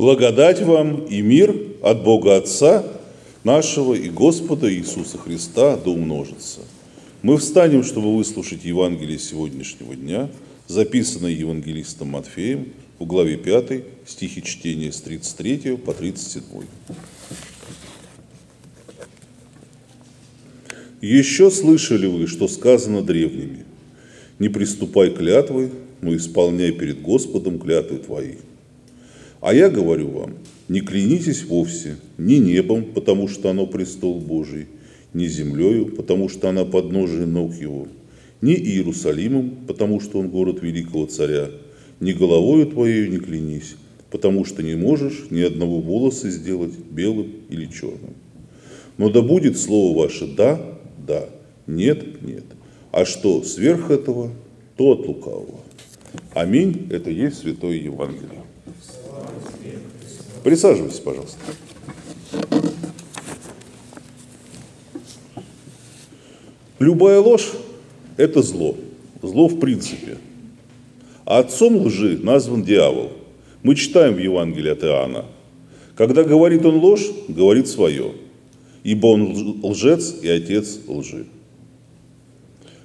Благодать вам и мир от Бога Отца нашего и Господа Иисуса Христа да умножится. Мы встанем, чтобы выслушать Евангелие сегодняшнего дня, записанное евангелистом Матфеем в главе 5, стихи чтения с 33 по 37. Еще слышали вы, что сказано древними, не приступай клятвы, но исполняй перед Господом клятвы твои. А я говорю вам, не клянитесь вовсе ни небом, потому что оно престол Божий, ни землею, потому что она подножие ног его, ни Иерусалимом, потому что он город великого царя, ни головою твоею не клянись, потому что не можешь ни одного волоса сделать белым или черным. Но да будет слово ваше «да», «да», «нет», «нет». А что сверх этого, то от лукавого. Аминь. Это есть Святое Евангелие. Присаживайтесь, пожалуйста. Любая ложь – это зло. Зло в принципе. А отцом лжи назван дьявол. Мы читаем в Евангелии от Иоанна. Когда говорит он ложь, говорит свое. Ибо он лжец и отец лжи.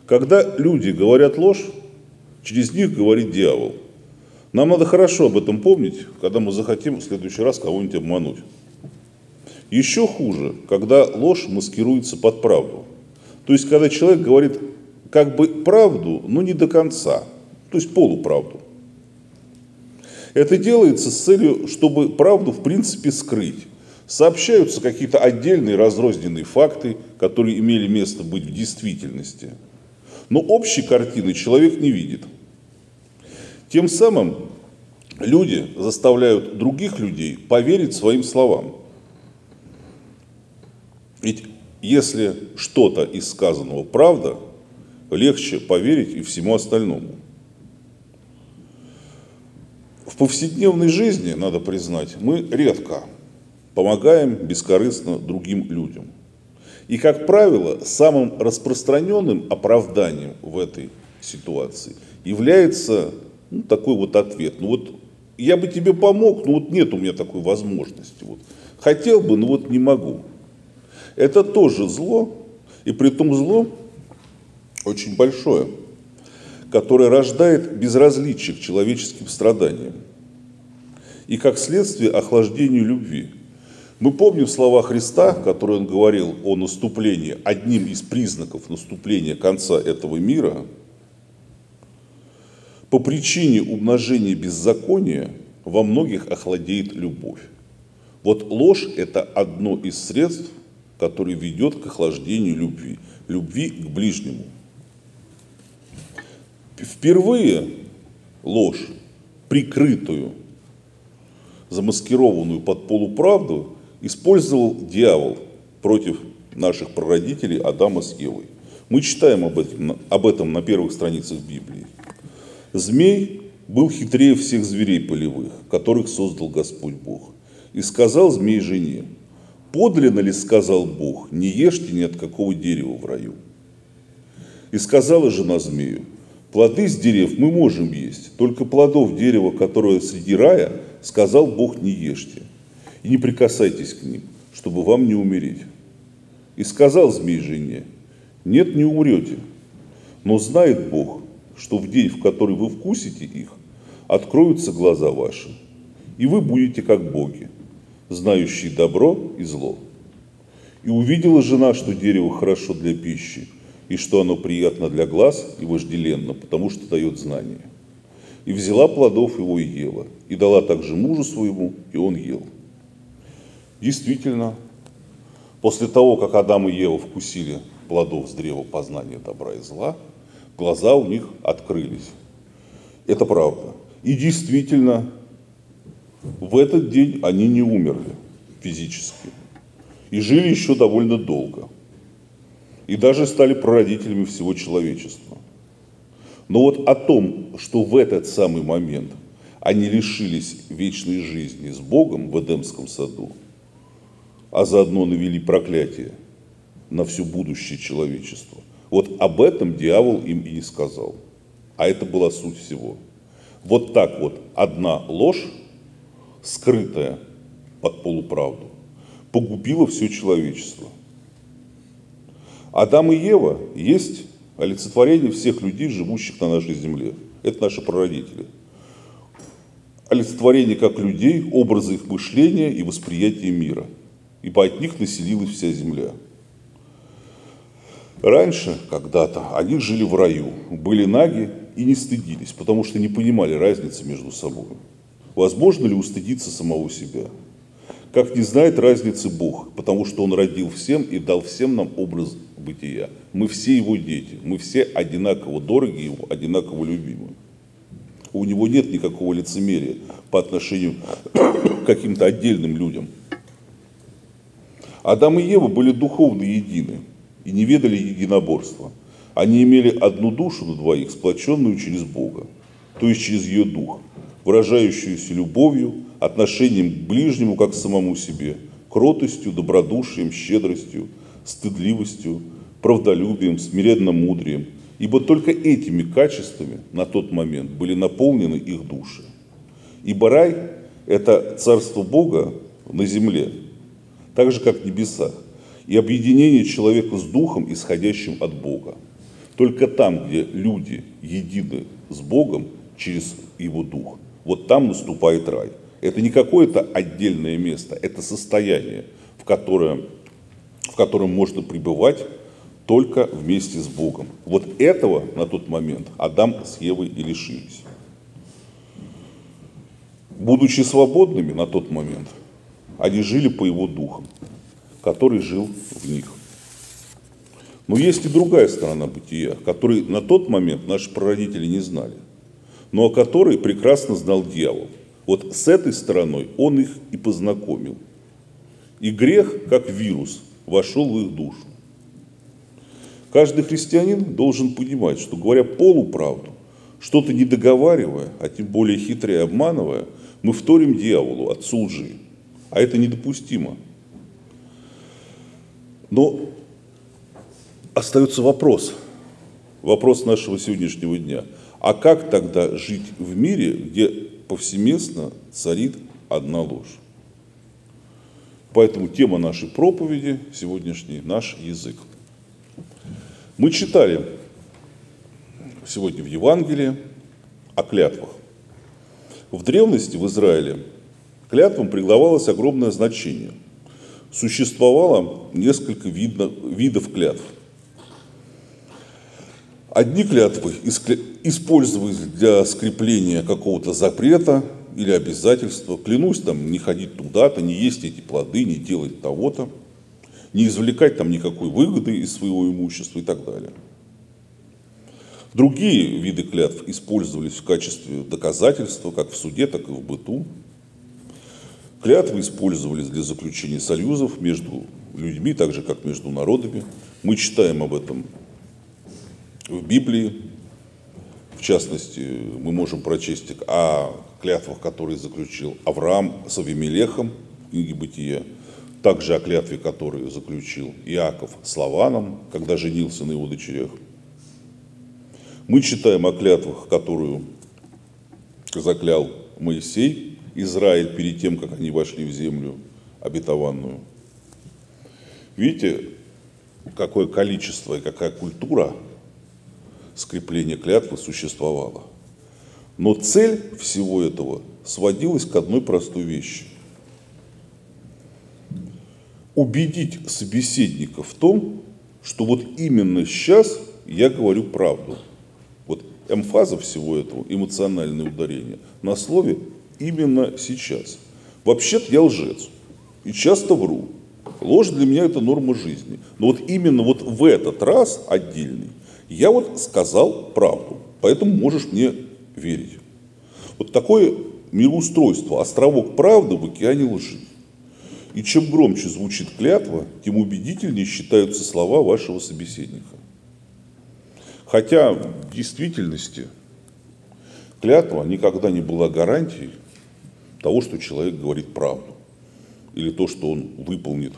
Когда люди говорят ложь, через них говорит дьявол. Нам надо хорошо об этом помнить, когда мы захотим в следующий раз кого-нибудь обмануть. Еще хуже, когда ложь маскируется под правду. То есть, когда человек говорит как бы правду, но не до конца, то есть полуправду. Это делается с целью, чтобы правду в принципе скрыть. Сообщаются какие-то отдельные разрозненные факты, которые имели место быть в действительности. Но общей картины человек не видит. Тем самым люди заставляют других людей поверить своим словам. Ведь если что-то из сказанного правда, легче поверить и всему остальному. В повседневной жизни, надо признать, мы редко помогаем бескорыстно другим людям. И, как правило, самым распространенным оправданием в этой ситуации является ну, такой вот ответ. Ну вот я бы тебе помог, но вот нет у меня такой возможности. Вот. Хотел бы, но вот не могу. Это тоже зло, и при том зло очень большое, которое рождает безразличие к человеческим страданиям и, как следствие, охлаждению любви. Мы помним слова Христа, которые он говорил о наступлении, одним из признаков наступления конца этого мира. По причине умножения беззакония во многих охладеет любовь. Вот ложь – это одно из средств, который ведет к охлаждению любви, любви к ближнему. Впервые ложь, прикрытую, замаскированную под полуправду, использовал дьявол против наших прародителей Адама с Евой. Мы читаем об этом, об этом на первых страницах Библии. Змей был хитрее всех зверей полевых, которых создал Господь Бог. И сказал змей жене, Подлинно ли сказал Бог, не ешьте ни от какого дерева в раю? И сказала жена змею, плоды с дерев мы можем есть, только плодов дерева, которое среди рая, сказал Бог, не ешьте. И не прикасайтесь к ним, чтобы вам не умереть. И сказал змей жене, нет, не умрете, но знает Бог, что в день, в который вы вкусите их, откроются глаза ваши, и вы будете как боги, знающий добро и зло. И увидела жена, что дерево хорошо для пищи, и что оно приятно для глаз и вожделенно, потому что дает знание. И взяла плодов его и ела, и дала также мужу своему, и он ел. Действительно, после того, как Адам и Ева вкусили плодов с древа познания добра и зла, глаза у них открылись. Это правда. И действительно, в этот день они не умерли физически и жили еще довольно долго. И даже стали прародителями всего человечества. Но вот о том, что в этот самый момент они лишились вечной жизни с Богом в Эдемском саду, а заодно навели проклятие на все будущее человечество, вот об этом дьявол им и не сказал. А это была суть всего. Вот так вот одна ложь скрытая под полуправду, погубила все человечество. Адам и Ева есть олицетворение всех людей, живущих на нашей земле. Это наши прародители. Олицетворение как людей, образы их мышления и восприятия мира. Ибо от них населилась вся земля. Раньше, когда-то, они жили в раю, были наги и не стыдились, потому что не понимали разницы между собой. Возможно ли устыдиться самого себя? Как не знает разницы Бог, потому что Он родил всем и дал всем нам образ бытия. Мы все Его дети, мы все одинаково дороги Ему, одинаково любимы. У Него нет никакого лицемерия по отношению к каким-то отдельным людям. Адам и Ева были духовно едины и не ведали единоборства. Они имели одну душу на двоих, сплоченную через Бога, то есть через ее дух, выражающуюся любовью, отношением к ближнему как к самому себе, кротостью, добродушием, щедростью, стыдливостью, правдолюбием, смиренным мудрием, ибо только этими качествами на тот момент были наполнены их души. Ибо рай – это царство Бога на земле, так же, как в небесах, и объединение человека с Духом, исходящим от Бога. Только там, где люди едины с Богом через Его Дух, вот там наступает рай – это не какое-то отдельное место, это состояние, в которое, в котором можно пребывать только вместе с Богом. Вот этого на тот момент Адам с Евой и лишились. Будучи свободными на тот момент, они жили по его духам, который жил в них. Но есть и другая сторона бытия, которой на тот момент наши прародители не знали, но о которой прекрасно знал дьявол – вот с этой стороной он их и познакомил. И грех, как вирус, вошел в их душу. Каждый христианин должен понимать, что говоря полуправду, что-то не договаривая, а тем более хитрее обманывая, мы вторим дьяволу, отцу лжи. А это недопустимо. Но остается вопрос, вопрос нашего сегодняшнего дня. А как тогда жить в мире, где повсеместно царит одна ложь. Поэтому тема нашей проповеди сегодняшней – наш язык. Мы читали сегодня в Евангелии о клятвах. В древности в Израиле клятвам придавалось огромное значение. Существовало несколько видно, видов клятв. Одни клятвы использовались для скрепления какого-то запрета или обязательства. Клянусь там не ходить туда-то, не есть эти плоды, не делать того-то, не извлекать там никакой выгоды из своего имущества и так далее. Другие виды клятв использовались в качестве доказательства, как в суде, так и в быту. Клятвы использовались для заключения союзов между людьми, так же, как между народами. Мы читаем об этом в Библии. В частности, мы можем прочесть о клятвах, которые заключил Авраам с Авимелехом в книге Бытия, также о клятве, которую заключил Иаков с Лаваном, когда женился на его дочерях. Мы читаем о клятвах, которую заклял Моисей, Израиль, перед тем, как они вошли в землю обетованную. Видите, какое количество и какая культура скрепление клятвы существовало. Но цель всего этого сводилась к одной простой вещи. Убедить собеседника в том, что вот именно сейчас я говорю правду. Вот эмфаза всего этого, эмоциональное ударение, на слове именно сейчас. Вообще-то я лжец и часто вру. Ложь для меня это норма жизни. Но вот именно вот в этот раз отдельный я вот сказал правду, поэтому можешь мне верить. Вот такое мироустройство, островок правды в океане лжи. И чем громче звучит клятва, тем убедительнее считаются слова вашего собеседника. Хотя в действительности клятва никогда не была гарантией того, что человек говорит правду или то, что он выполнит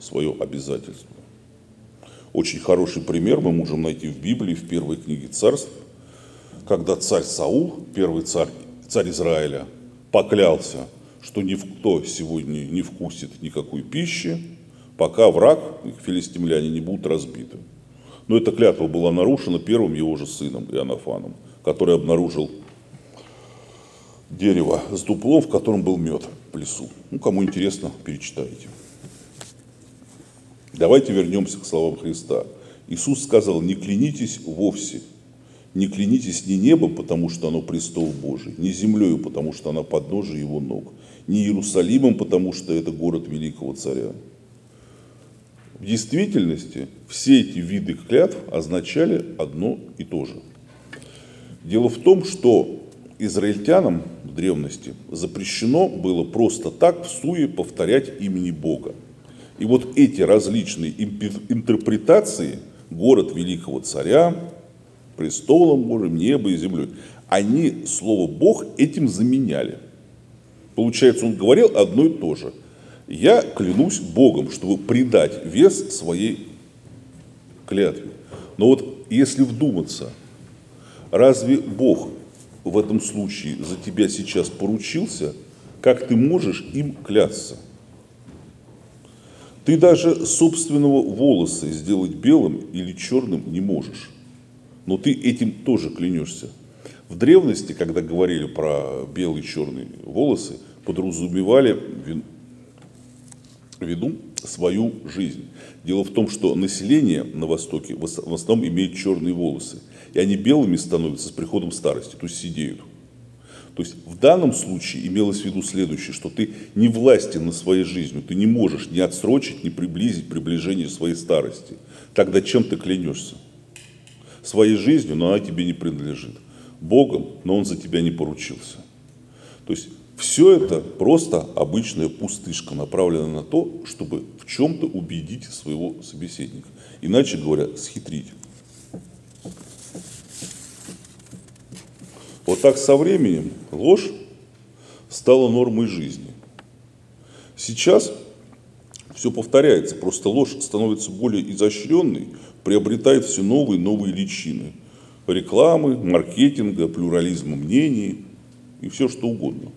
свое обязательство. Очень хороший пример мы можем найти в Библии, в первой книге царств, когда царь Саул, первый царь, царь Израиля, поклялся, что никто сегодня не вкусит никакой пищи, пока враг, филистимляне, не будут разбиты. Но эта клятва была нарушена первым его же сыном Иоаннафаном, который обнаружил дерево с дуплом, в котором был мед в лесу. Ну, кому интересно, перечитайте. Давайте вернемся к словам Христа. Иисус сказал, не клянитесь вовсе, не клянитесь ни небом, потому что оно престол Божий, ни землею, потому что она подножие его ног, ни Иерусалимом, потому что это город великого царя. В действительности все эти виды клятв означали одно и то же. Дело в том, что израильтянам древности запрещено было просто так в суе повторять имени Бога. И вот эти различные интерпретации, город великого царя, престолом Божьим, небо и землей, они слово Бог этим заменяли. Получается, он говорил одно и то же. Я клянусь Богом, чтобы придать вес своей клятве. Но вот если вдуматься, разве Бог в этом случае за тебя сейчас поручился, как ты можешь им клясться? Ты даже собственного волоса сделать белым или черным не можешь. Но ты этим тоже клянешься. В древности, когда говорили про белые и черные волосы, подразумевали виду свою жизнь. Дело в том, что население на Востоке в основном имеет черные волосы и они белыми становятся с приходом старости, то есть сидеют. То есть в данном случае имелось в виду следующее, что ты не властен на своей жизнью, ты не можешь ни отсрочить, ни приблизить приближение своей старости. Тогда чем ты клянешься? Своей жизнью, но она тебе не принадлежит. Богом, но он за тебя не поручился. То есть все это просто обычная пустышка, направленная на то, чтобы в чем-то убедить своего собеседника. Иначе говоря, схитрить. Так со временем ложь стала нормой жизни. Сейчас все повторяется, просто ложь становится более изощренной, приобретает все новые и новые личины. Рекламы, маркетинга, плюрализма мнений и все что угодно.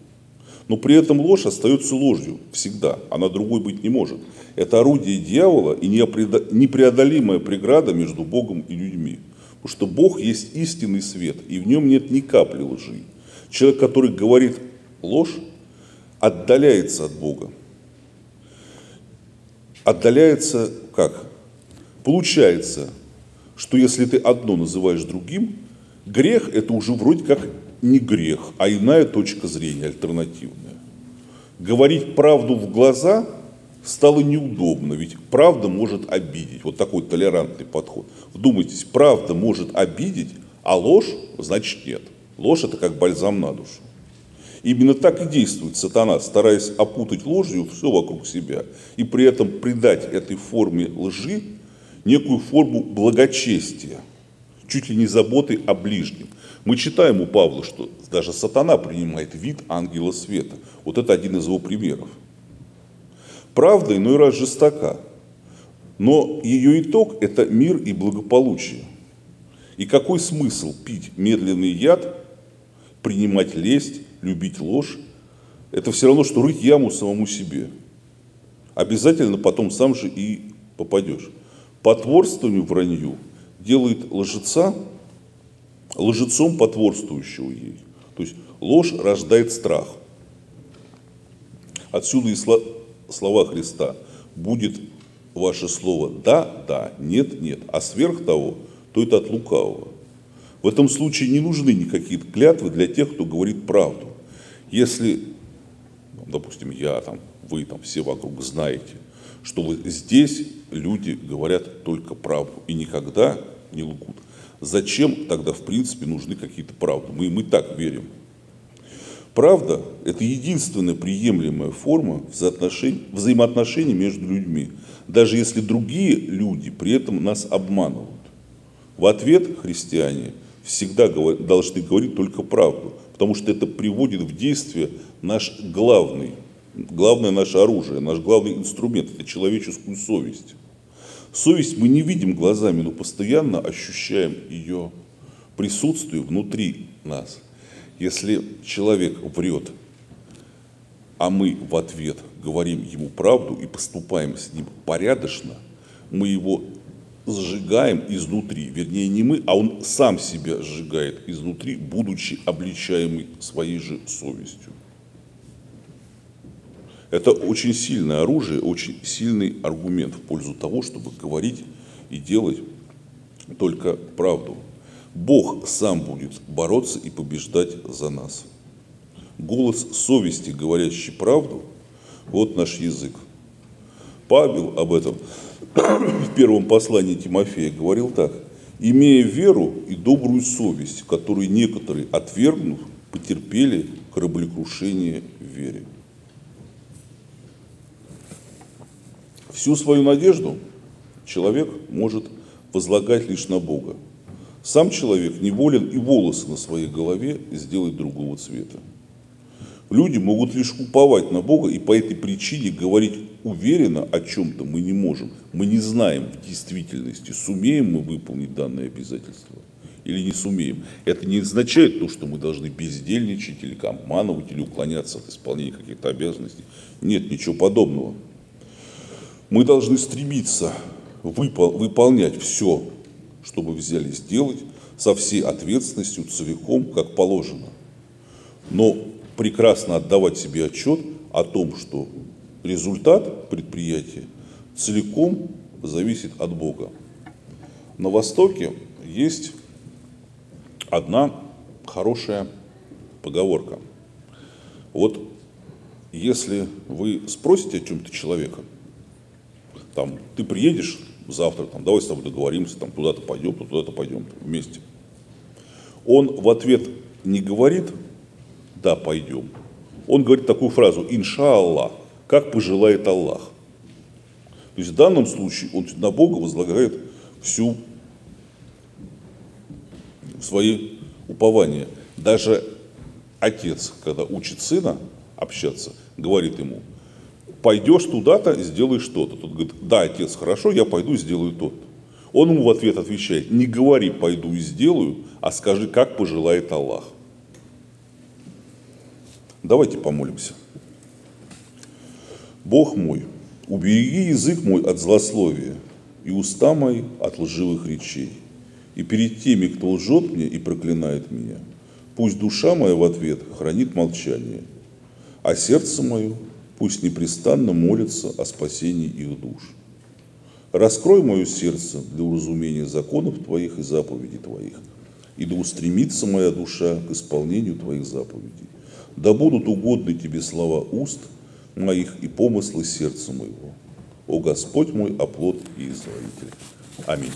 Но при этом ложь остается ложью всегда, она другой быть не может. Это орудие дьявола и непреодолимая преграда между Богом и людьми. Что Бог есть истинный свет, и в нем нет ни капли лжи. Человек, который говорит ложь, отдаляется от Бога. Отдаляется как? Получается, что если ты одно называешь другим, грех это уже вроде как не грех, а иная точка зрения, альтернативная. Говорить правду в глаза – стало неудобно, ведь правда может обидеть. Вот такой толерантный подход. Вдумайтесь, правда может обидеть, а ложь значит нет. Ложь это как бальзам на душу. Именно так и действует сатана, стараясь опутать ложью все вокруг себя и при этом придать этой форме лжи некую форму благочестия, чуть ли не заботы о ближнем. Мы читаем у Павла, что даже сатана принимает вид ангела света. Вот это один из его примеров. Правда иной раз жестока, но ее итог – это мир и благополучие. И какой смысл пить медленный яд, принимать лесть, любить ложь? Это все равно, что рыть яму самому себе. Обязательно потом сам же и попадешь. Потворствованию вранью делает лжеца лжецом потворствующего ей. То есть ложь рождает страх. Отсюда и слова Христа. Будет ваше слово «да», «да», «нет», «нет», а сверх того, то это от лукавого. В этом случае не нужны никакие клятвы для тех, кто говорит правду. Если, ну, допустим, я там, вы там все вокруг знаете, что вы здесь люди говорят только правду и никогда не лгут. Зачем тогда, в принципе, нужны какие-то правды? Мы, мы так верим. Правда – это единственная приемлемая форма взаимоотношений между людьми, даже если другие люди при этом нас обманывают. В ответ христиане всегда должны говорить только правду, потому что это приводит в действие наш главный, главное наше оружие, наш главный инструмент – это человеческую совесть. Совесть мы не видим глазами, но постоянно ощущаем ее присутствие внутри нас – если человек врет а мы в ответ говорим ему правду и поступаем с ним порядочно, мы его сжигаем изнутри. Вернее, не мы, а он сам себя сжигает изнутри, будучи обличаемый своей же совестью. Это очень сильное оружие, очень сильный аргумент в пользу того, чтобы говорить и делать только правду. Бог сам будет бороться и побеждать за нас. Голос совести, говорящий правду, вот наш язык. Павел об этом в первом послании Тимофея говорил так. «Имея веру и добрую совесть, которую некоторые, отвергнув, потерпели кораблекрушение в вере». Всю свою надежду человек может возлагать лишь на Бога. Сам человек не волен и волосы на своей голове сделать другого цвета. Люди могут лишь уповать на Бога, и по этой причине говорить уверенно о чем-то мы не можем. Мы не знаем в действительности, сумеем мы выполнить данное обязательство или не сумеем. Это не означает то, что мы должны бездельничать или обманывать, или уклоняться от исполнения каких-то обязанностей. Нет, ничего подобного. Мы должны стремиться выпол- выполнять все, что мы взяли сделать, со всей ответственностью, целиком, как положено. Но прекрасно отдавать себе отчет о том, что результат предприятия целиком зависит от Бога. На Востоке есть одна хорошая поговорка. Вот если вы спросите о чем-то человека, там, ты приедешь завтра, там, давай с тобой договоримся, там, туда-то пойдем, туда-то пойдем вместе. Он в ответ не говорит, да, пойдем. Он говорит такую фразу, иншаллах, как пожелает Аллах. То есть в данном случае он на Бога возлагает всю свои упования. Даже отец, когда учит сына общаться, говорит ему, пойдешь туда-то, сделай что-то. Тот говорит, да, отец, хорошо, я пойду сделаю то-то. Он ему в ответ отвечает, не говори пойду и сделаю, а скажи, как пожелает Аллах. Давайте помолимся. Бог мой, убереги язык мой от злословия и уста мои от лживых речей. И перед теми, кто лжет мне и проклинает меня, пусть душа моя в ответ хранит молчание, а сердце мое пусть непрестанно молится о спасении их душ. Раскрой мое сердце для уразумения законов Твоих и заповедей Твоих, и да устремится моя душа к исполнению Твоих заповедей. Да будут угодны Тебе слова уст моих и помыслы сердца моего. О Господь мой, оплот и избавитель. Аминь.